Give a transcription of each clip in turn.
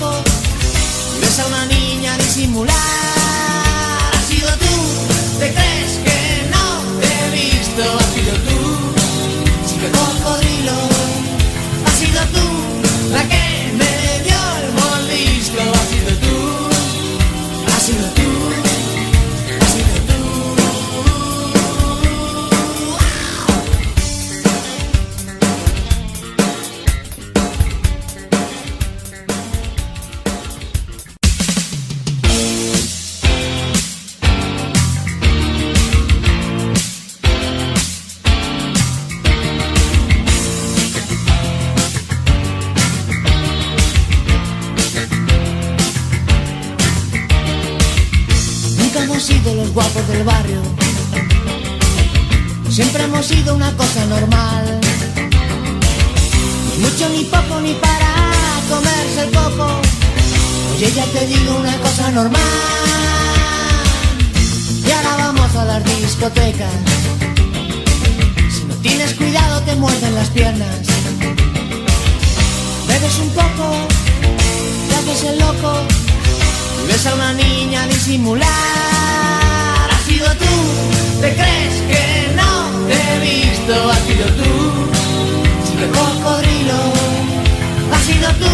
loco. A una niña disimular. ya te digo una cosa normal. Y ahora vamos a las discotecas. Si no tienes cuidado te muerden las piernas. Bebes un poco, te haces el loco. Y ves a una niña disimular. Has sido tú, te crees que no te he visto. Has sido tú, si me cocodrilo. Has sido tú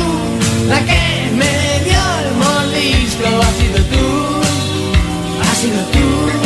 la que me dio feliç, però ha sigut tu, ha sigut tu.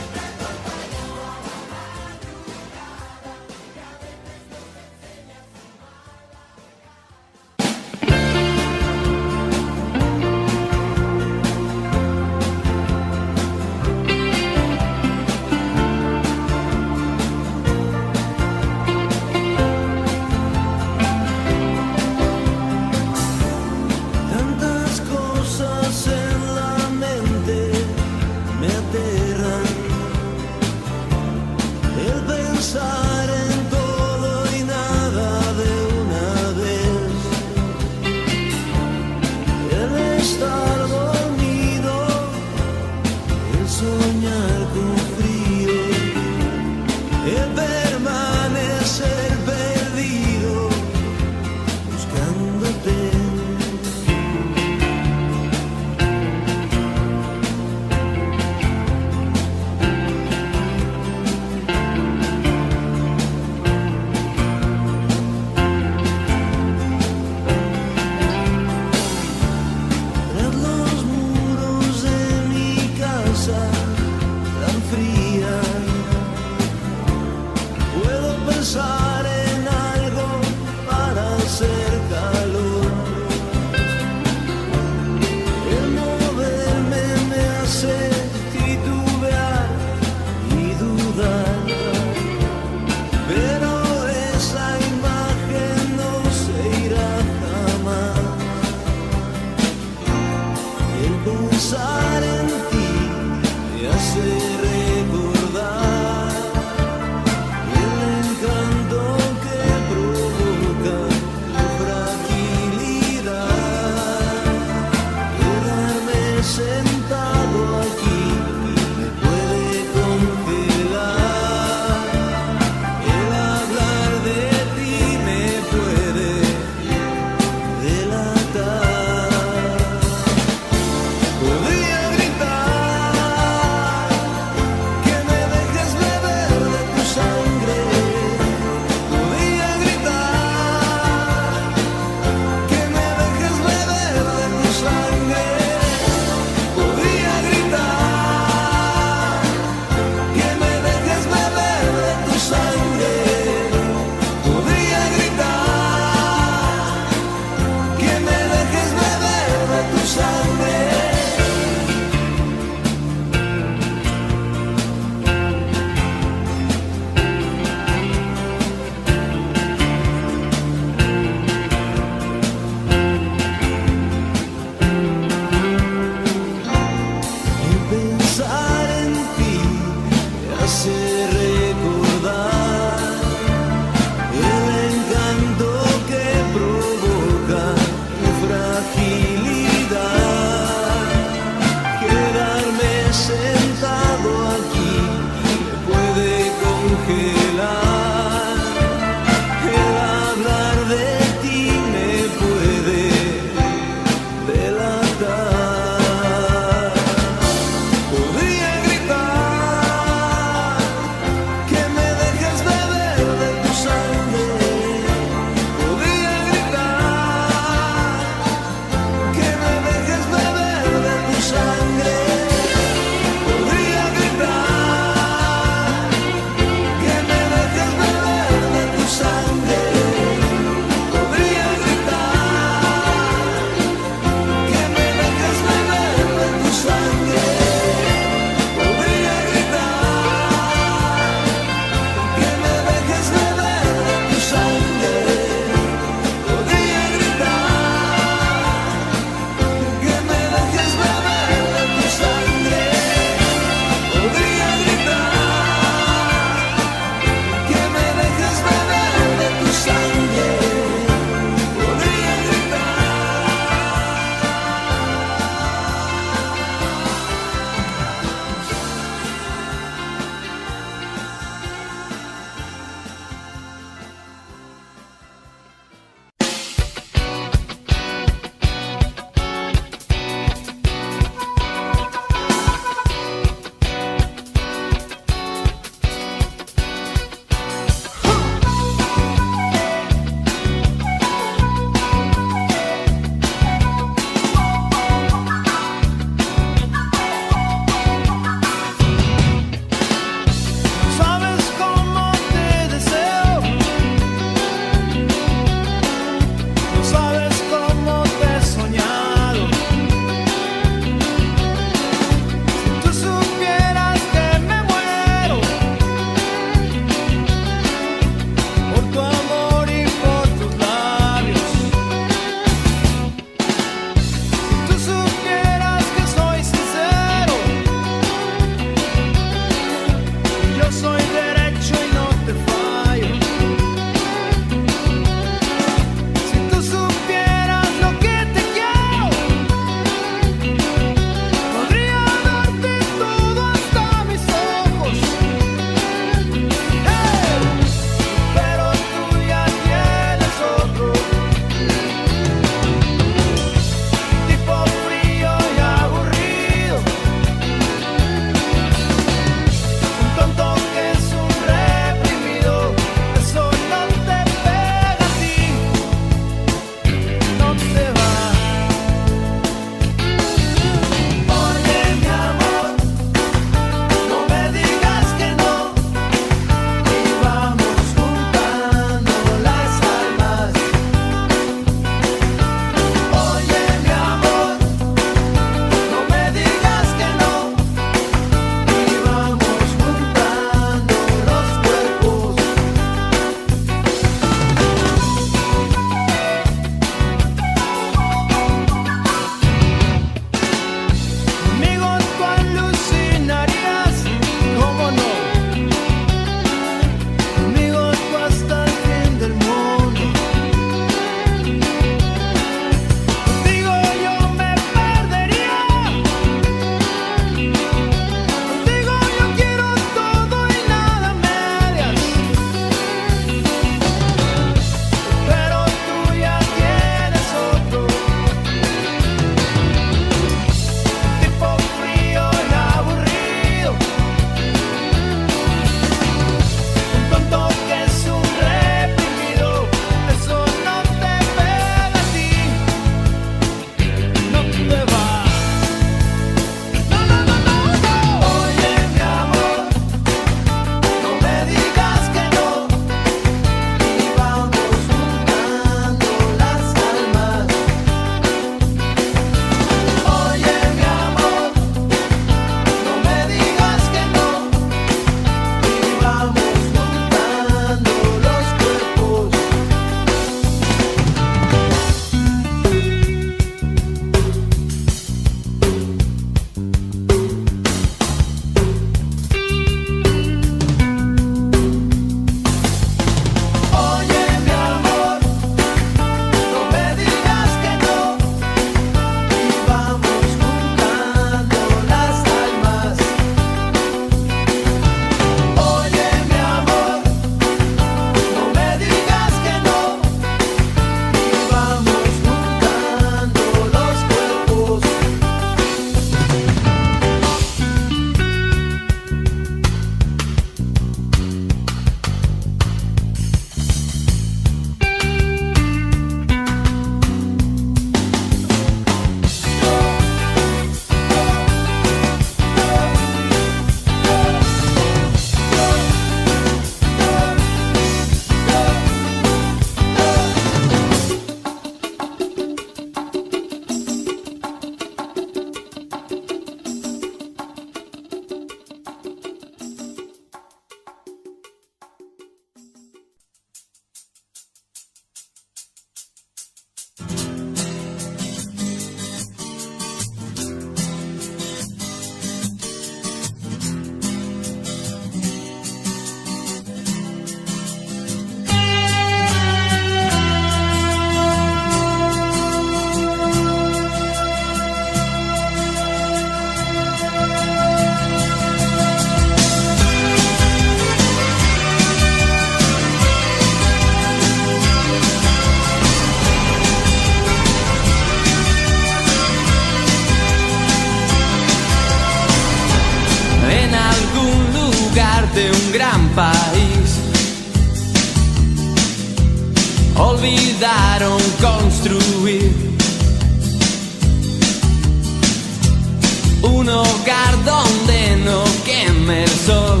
un hogar donde no queme el sol.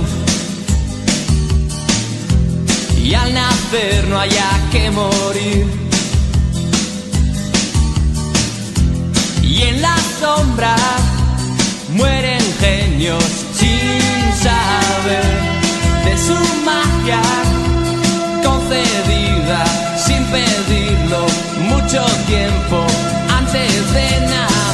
Y al nacer no haya que morir. Y en la sombra mueren genios sin saber de su magia concedida sin pedirlo mucho tiempo antes de nada.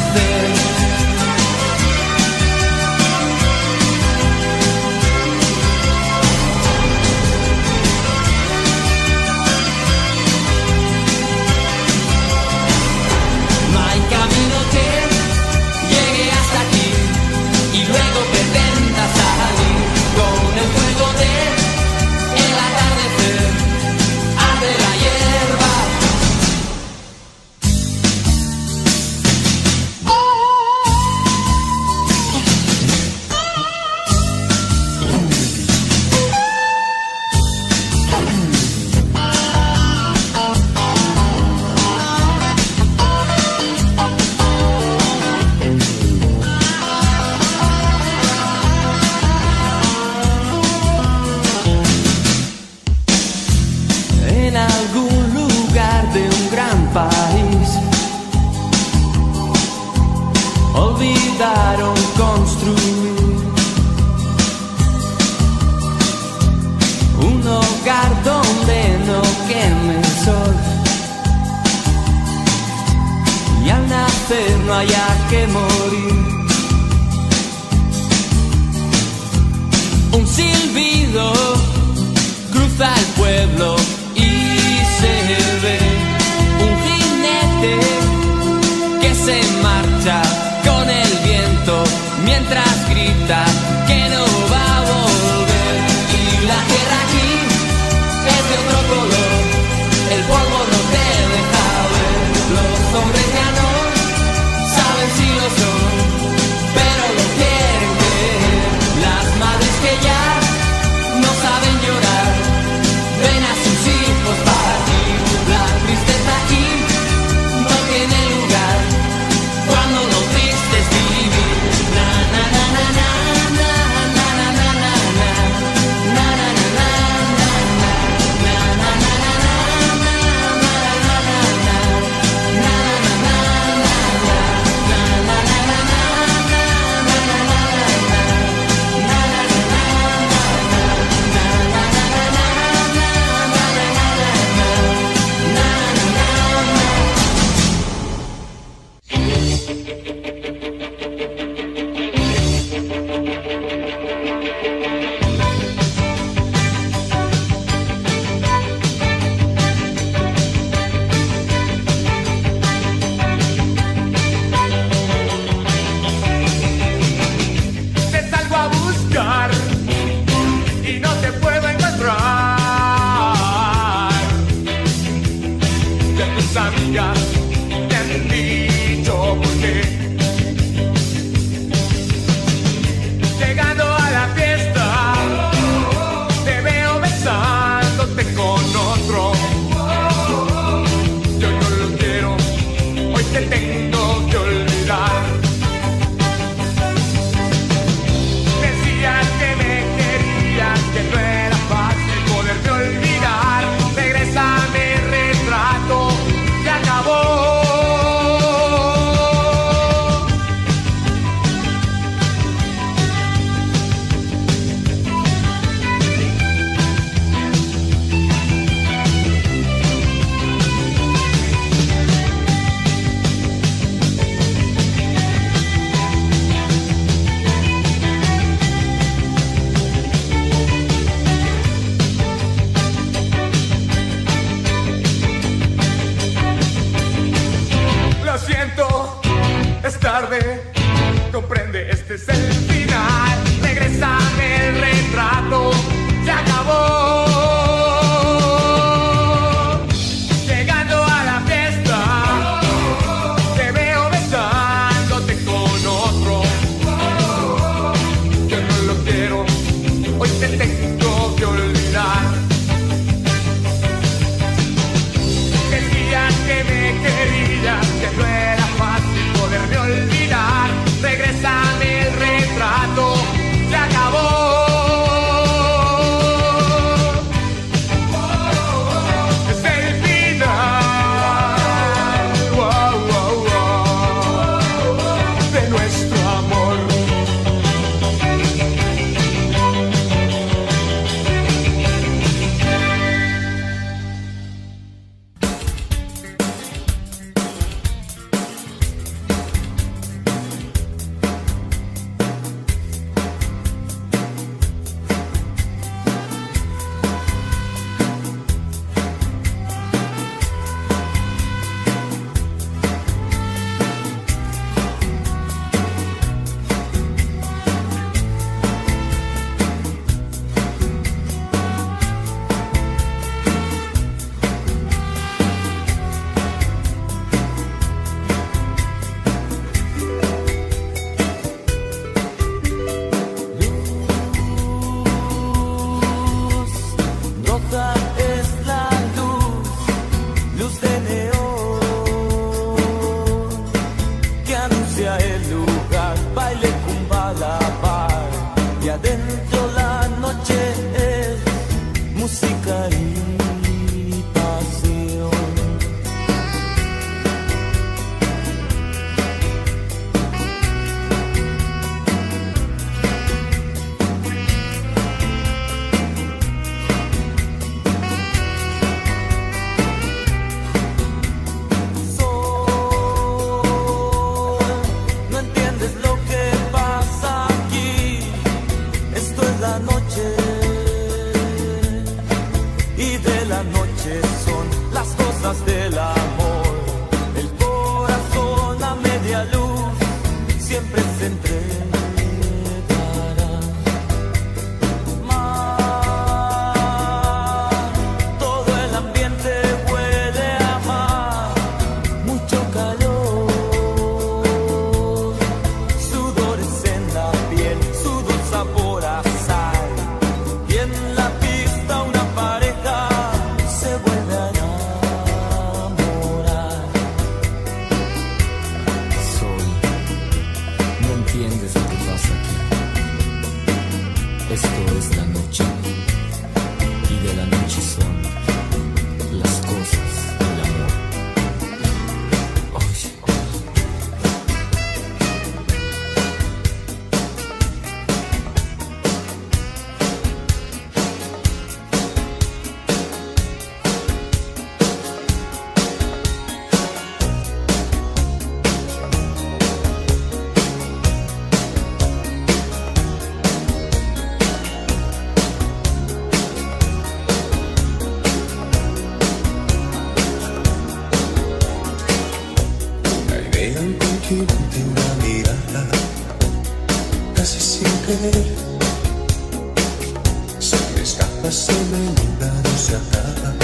Se me escapa, se me inunda, no se acaba,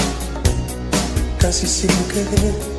casi sin querer.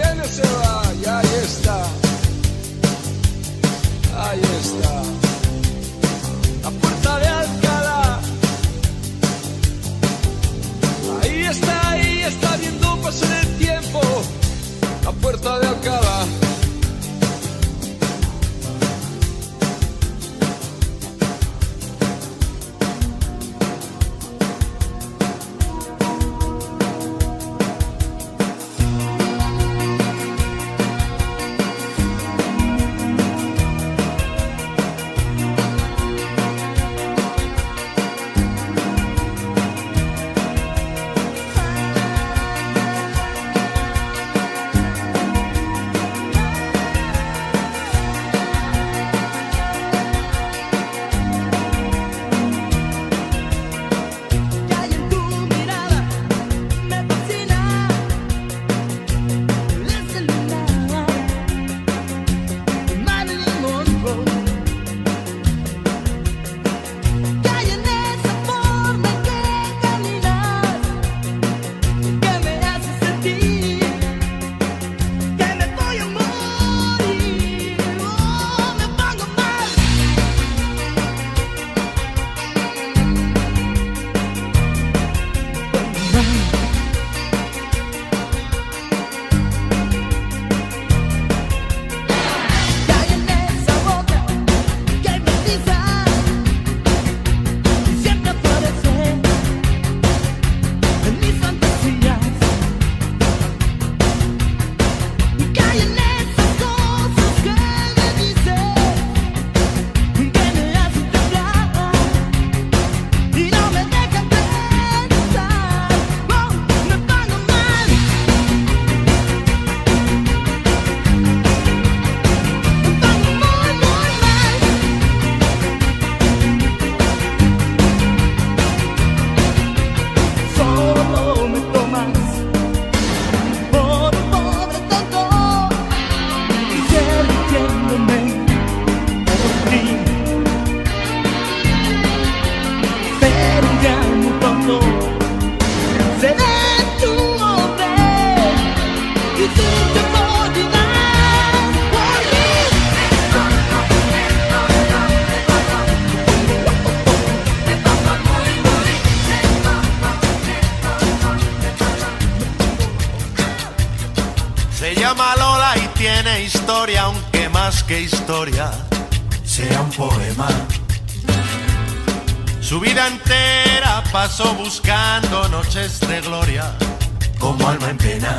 viene se va y ahí está. Ahí está. que historia sea un poema. Su vida entera pasó buscando noches de gloria como alma en pena.